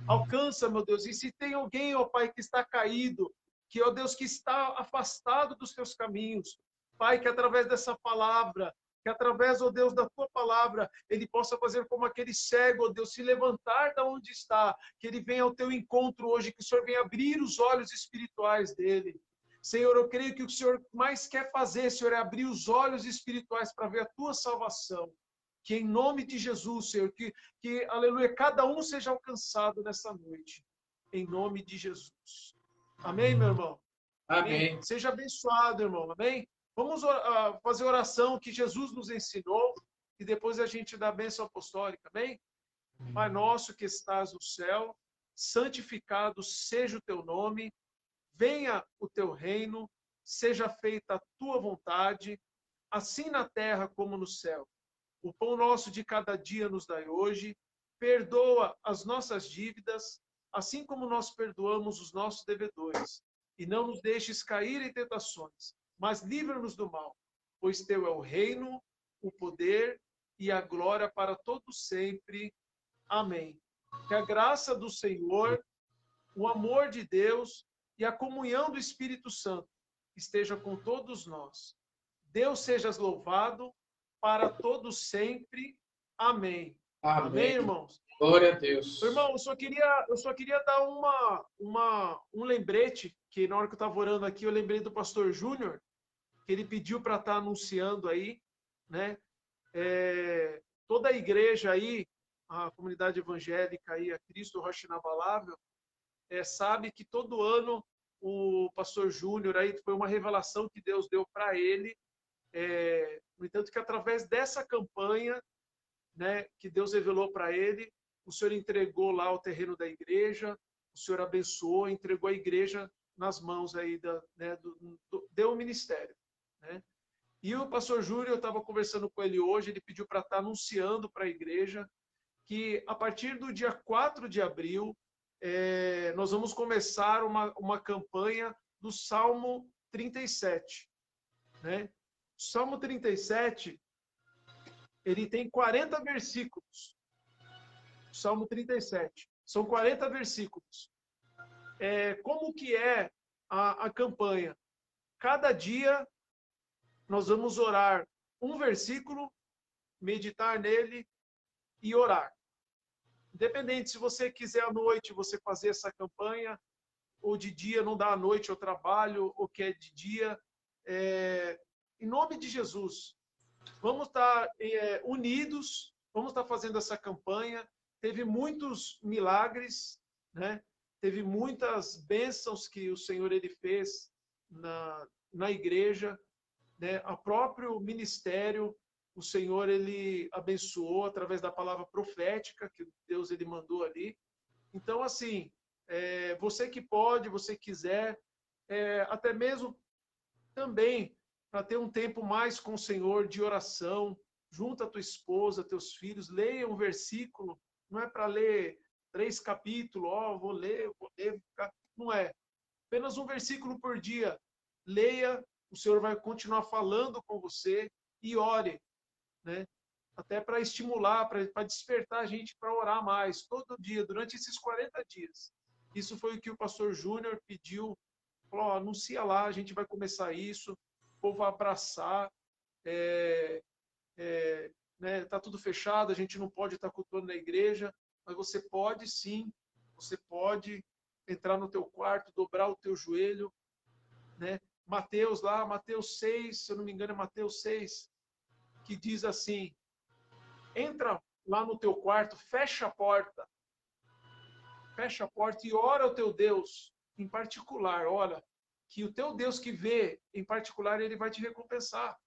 Alcança, meu Deus, e se tem alguém, ó Pai, que está caído, que, ó Deus, que está afastado dos teus caminhos, Pai, que através dessa palavra, que através, ó Deus, da tua palavra, ele possa fazer como aquele cego, ó Deus, se levantar da onde está, que ele venha ao teu encontro hoje, que o Senhor venha abrir os olhos espirituais dele. Senhor, eu creio que o Senhor mais quer fazer, Senhor, é abrir os olhos espirituais para ver a tua salvação. Que em nome de Jesus, Senhor, que, que, aleluia, cada um seja alcançado nessa noite. Em nome de Jesus. Amém, meu irmão? Amém. Amém. Seja abençoado, irmão. Amém? Vamos uh, fazer oração que Jesus nos ensinou e depois a gente dá a bênção apostólica, amém? Pai nosso que estás no céu, santificado seja o teu nome, venha o teu reino, seja feita a tua vontade, assim na terra como no céu. O pão nosso de cada dia nos dai hoje, perdoa as nossas dívidas, assim como nós perdoamos os nossos devedores, e não nos deixes cair em tentações mas livra-nos do mal, pois teu é o reino, o poder e a glória para todos sempre. Amém. Que a graça do Senhor, o amor de Deus e a comunhão do Espírito Santo esteja com todos nós. Deus seja louvado para todos sempre. Amém. Amém, Amém irmãos. Glória a Deus. Irmão, eu só queria, eu só queria dar uma, uma, um lembrete, que na hora que eu estava orando aqui, eu lembrei do pastor Júnior, que ele pediu para estar tá anunciando aí, né? É, toda a igreja aí, a comunidade evangélica aí, a Cristo Rocha Inabalável, é, sabe que todo ano o pastor Júnior aí foi uma revelação que Deus deu para ele. É, no entanto, que através dessa campanha, né, que Deus revelou para ele, o Senhor entregou lá o terreno da igreja, o Senhor abençoou, entregou a igreja nas mãos aí da, né, do, do, deu o ministério, né? E o pastor Júlio, eu estava conversando com ele hoje, ele pediu para estar tá anunciando para a igreja que a partir do dia 4 de abril, é, nós vamos começar uma, uma campanha do Salmo 37. Né? O Salmo 37, ele tem 40 versículos. Salmo 37. São 40 versículos. É, como que é a, a campanha? Cada dia nós vamos orar um versículo, meditar nele e orar. Independente se você quiser à noite você fazer essa campanha, ou de dia não dá à noite ao trabalho, ou quer de dia, é, em nome de Jesus, vamos estar é, unidos, vamos estar fazendo essa campanha teve muitos milagres, né? Teve muitas bênçãos que o Senhor ele fez na, na igreja, né? A próprio ministério, o Senhor ele abençoou através da palavra profética que Deus ele mandou ali. Então assim, é, você que pode, você quiser, é, até mesmo também para ter um tempo mais com o Senhor de oração, junto a tua esposa, teus filhos, leia um versículo não é para ler três capítulos, ó, oh, vou ler, vou ler, não é. Apenas um versículo por dia. Leia, o Senhor vai continuar falando com você e ore, né? Até para estimular, para despertar a gente para orar mais, todo dia, durante esses 40 dias. Isso foi o que o pastor Júnior pediu. Falou, ó, anuncia lá, a gente vai começar isso, o povo vai abraçar. É, é, né, tá tudo fechado, a gente não pode estar cultuando na igreja, mas você pode sim, você pode entrar no teu quarto, dobrar o teu joelho, né? Mateus lá, Mateus 6, se eu não me engano é Mateus 6, que diz assim: entra lá no teu quarto, fecha a porta, fecha a porta e ora ao teu Deus em particular, olha, que o teu Deus que vê em particular, ele vai te recompensar.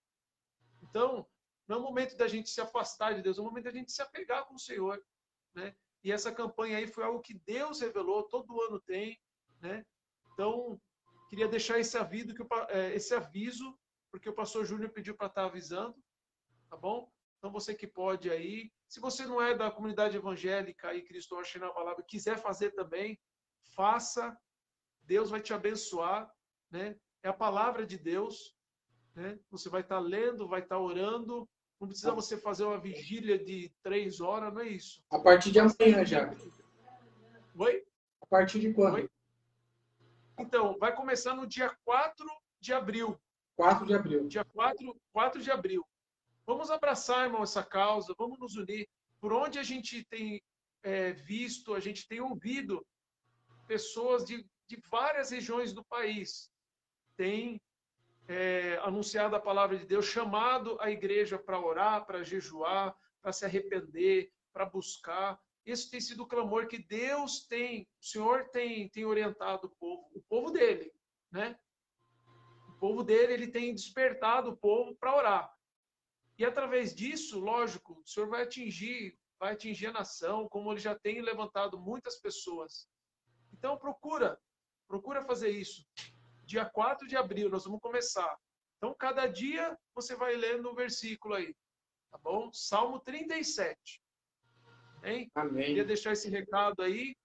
Então, não é o momento da gente se afastar de Deus, é o momento da gente se apegar com o Senhor, né? E essa campanha aí foi algo que Deus revelou, todo ano tem, né? Então, queria deixar esse aviso, que é, esse aviso porque o pastor Júnior pediu para estar tá avisando, tá bom? Então, você que pode aí, se você não é da comunidade evangélica aí, Cristo na Palavra, quiser fazer também, faça, Deus vai te abençoar, né? É a palavra de Deus, né? Você vai estar tá lendo, vai estar tá orando, não precisa você fazer uma vigília de três horas, não é isso. A partir de amanhã já. Oi? A partir de quando? Oi? Então, vai começar no dia 4 de abril. 4 de abril. Dia 4, 4 de abril. Vamos abraçar, irmão, essa causa, vamos nos unir. Por onde a gente tem é, visto, a gente tem ouvido pessoas de, de várias regiões do país têm é, a palavra de Deus, chamado a igreja para orar, para jejuar, para se arrepender, para buscar. Esse tem sido o clamor que Deus tem, o Senhor tem, tem orientado o povo, o povo dele, né? O povo dele, ele tem despertado o povo para orar. E através disso, lógico, o Senhor vai atingir, vai atingir a nação, como ele já tem levantado muitas pessoas. Então procura, procura fazer isso. Dia 4 de abril nós vamos começar. Então cada dia você vai lendo o um versículo aí. Tá bom? Salmo 37. Hein? Amém. Queria deixar esse recado aí.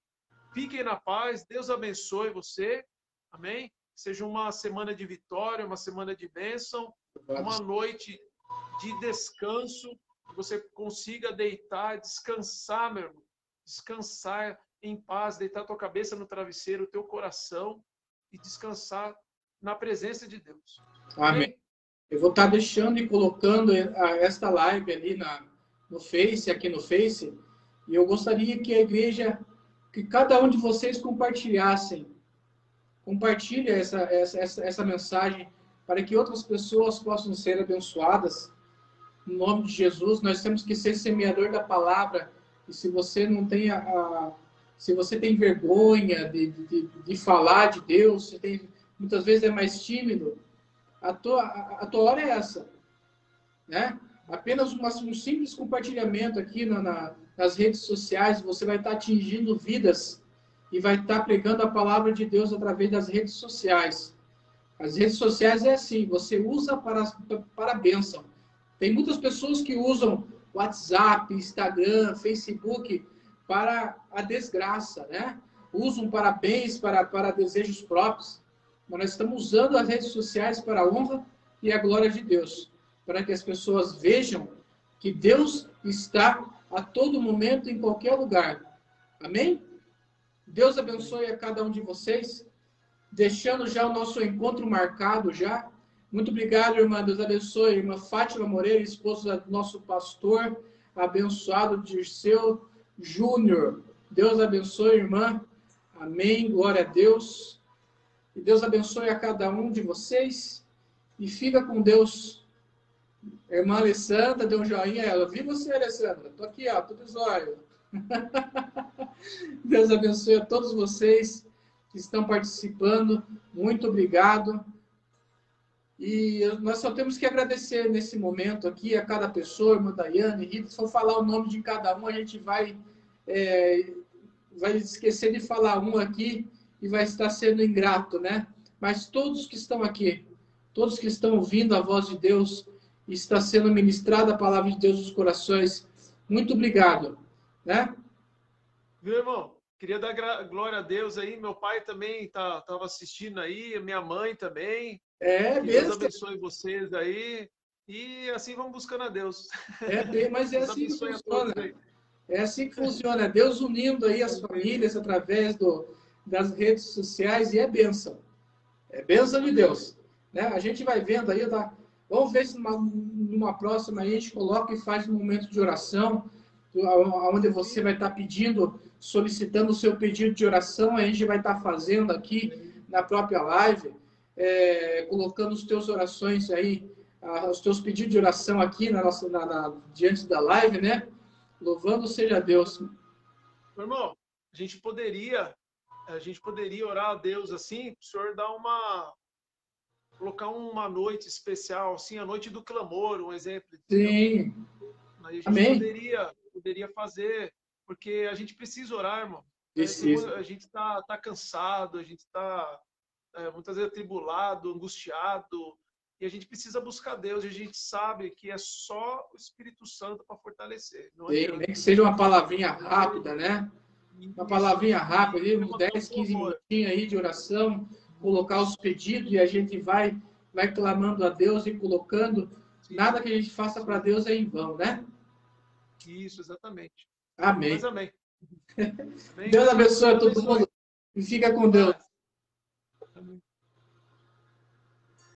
Fiquem na paz. Deus abençoe você. Amém? Seja uma semana de vitória, uma semana de bênção, uma noite de descanso, que você consiga deitar, descansar, meu irmão, descansar em paz, deitar tua cabeça no travesseiro, teu coração e descansar na presença de Deus. Amém. Eu vou estar deixando e colocando esta live ali na, no Face, aqui no Face, e eu gostaria que a igreja, que cada um de vocês compartilhassem, compartilhe essa, essa, essa, essa mensagem para que outras pessoas possam ser abençoadas no nome de Jesus, nós temos que ser semeador da palavra. E se você não tem a, a se você tem vergonha de, de, de, falar de Deus, se tem, muitas vezes é mais tímido, a tua, a, a tua hora é essa. Né? Apenas uma, um simples compartilhamento aqui na, na, nas redes sociais, você vai estar atingindo vidas e vai estar pregando a palavra de Deus através das redes sociais. As redes sociais é assim, você usa para, para a bênção. Tem muitas pessoas que usam WhatsApp, Instagram, Facebook para a desgraça, né? Usam para bens, para, para desejos próprios. Mas nós estamos usando as redes sociais para a honra e a glória de Deus, para que as pessoas vejam que Deus está a todo momento, em qualquer lugar. Amém? Deus abençoe a cada um de vocês, deixando já o nosso encontro marcado já muito obrigado, irmã. Deus abençoe. Irmã Fátima Moreira, esposa do nosso pastor, abençoado Dirceu Júnior. Deus abençoe, irmã. Amém. Glória a Deus. E Deus abençoe a cada um de vocês. E fica com Deus. Irmã Alessandra, deu um joinha. Ela, vi você, Alessandra. Tô aqui, ó, tudo zóio. Deus abençoe a todos vocês que estão participando. Muito obrigado. E nós só temos que agradecer nesse momento aqui a cada pessoa, irmã Daiane, Rita, se for falar o nome de cada um, a gente vai, é, vai esquecer de falar um aqui e vai estar sendo ingrato, né? Mas todos que estão aqui, todos que estão ouvindo a voz de Deus, está sendo ministrada a palavra de Deus nos corações, muito obrigado, né? Meu irmão, queria dar glória a Deus aí, meu pai também estava tá, assistindo aí, minha mãe também, é, que mesmo. Deus abençoe vocês aí. E assim vamos buscando a Deus. É, mas é assim que funciona. É assim que funciona. Deus unindo aí as famílias através do, das redes sociais e é bênção. É bênção de Deus. Né? A gente vai vendo aí, tá? vamos ver se numa, numa próxima a gente coloca e faz um momento de oração, onde você vai estar pedindo, solicitando o seu pedido de oração, a gente vai estar fazendo aqui na própria live é, colocando os teus orações aí, os teus pedidos de oração aqui na nossa, na, na, diante da live, né? Louvando seja Deus. Meu irmão, a gente poderia, a gente poderia orar a Deus assim, o senhor dar uma, colocar uma noite especial, assim, a noite do clamor, um exemplo. Sim. Aí a gente Amém. poderia, poderia fazer, porque a gente precisa orar, irmão. Precisa. A gente está tá cansado, a gente está é, muitas vezes atribulado, angustiado, e a gente precisa buscar Deus, e a gente sabe que é só o Espírito Santo para fortalecer. Não Sim, nem que seja uma palavrinha rápida, né? Uma palavrinha rápida, ali, uns 10, 15 minutinhos aí de oração, colocar os pedidos e a gente vai, vai clamando a Deus e colocando. Nada que a gente faça para Deus é em vão, né? Isso, exatamente. Amém. Mas amém. amém. Deus abençoe a todo mundo e fica com Deus.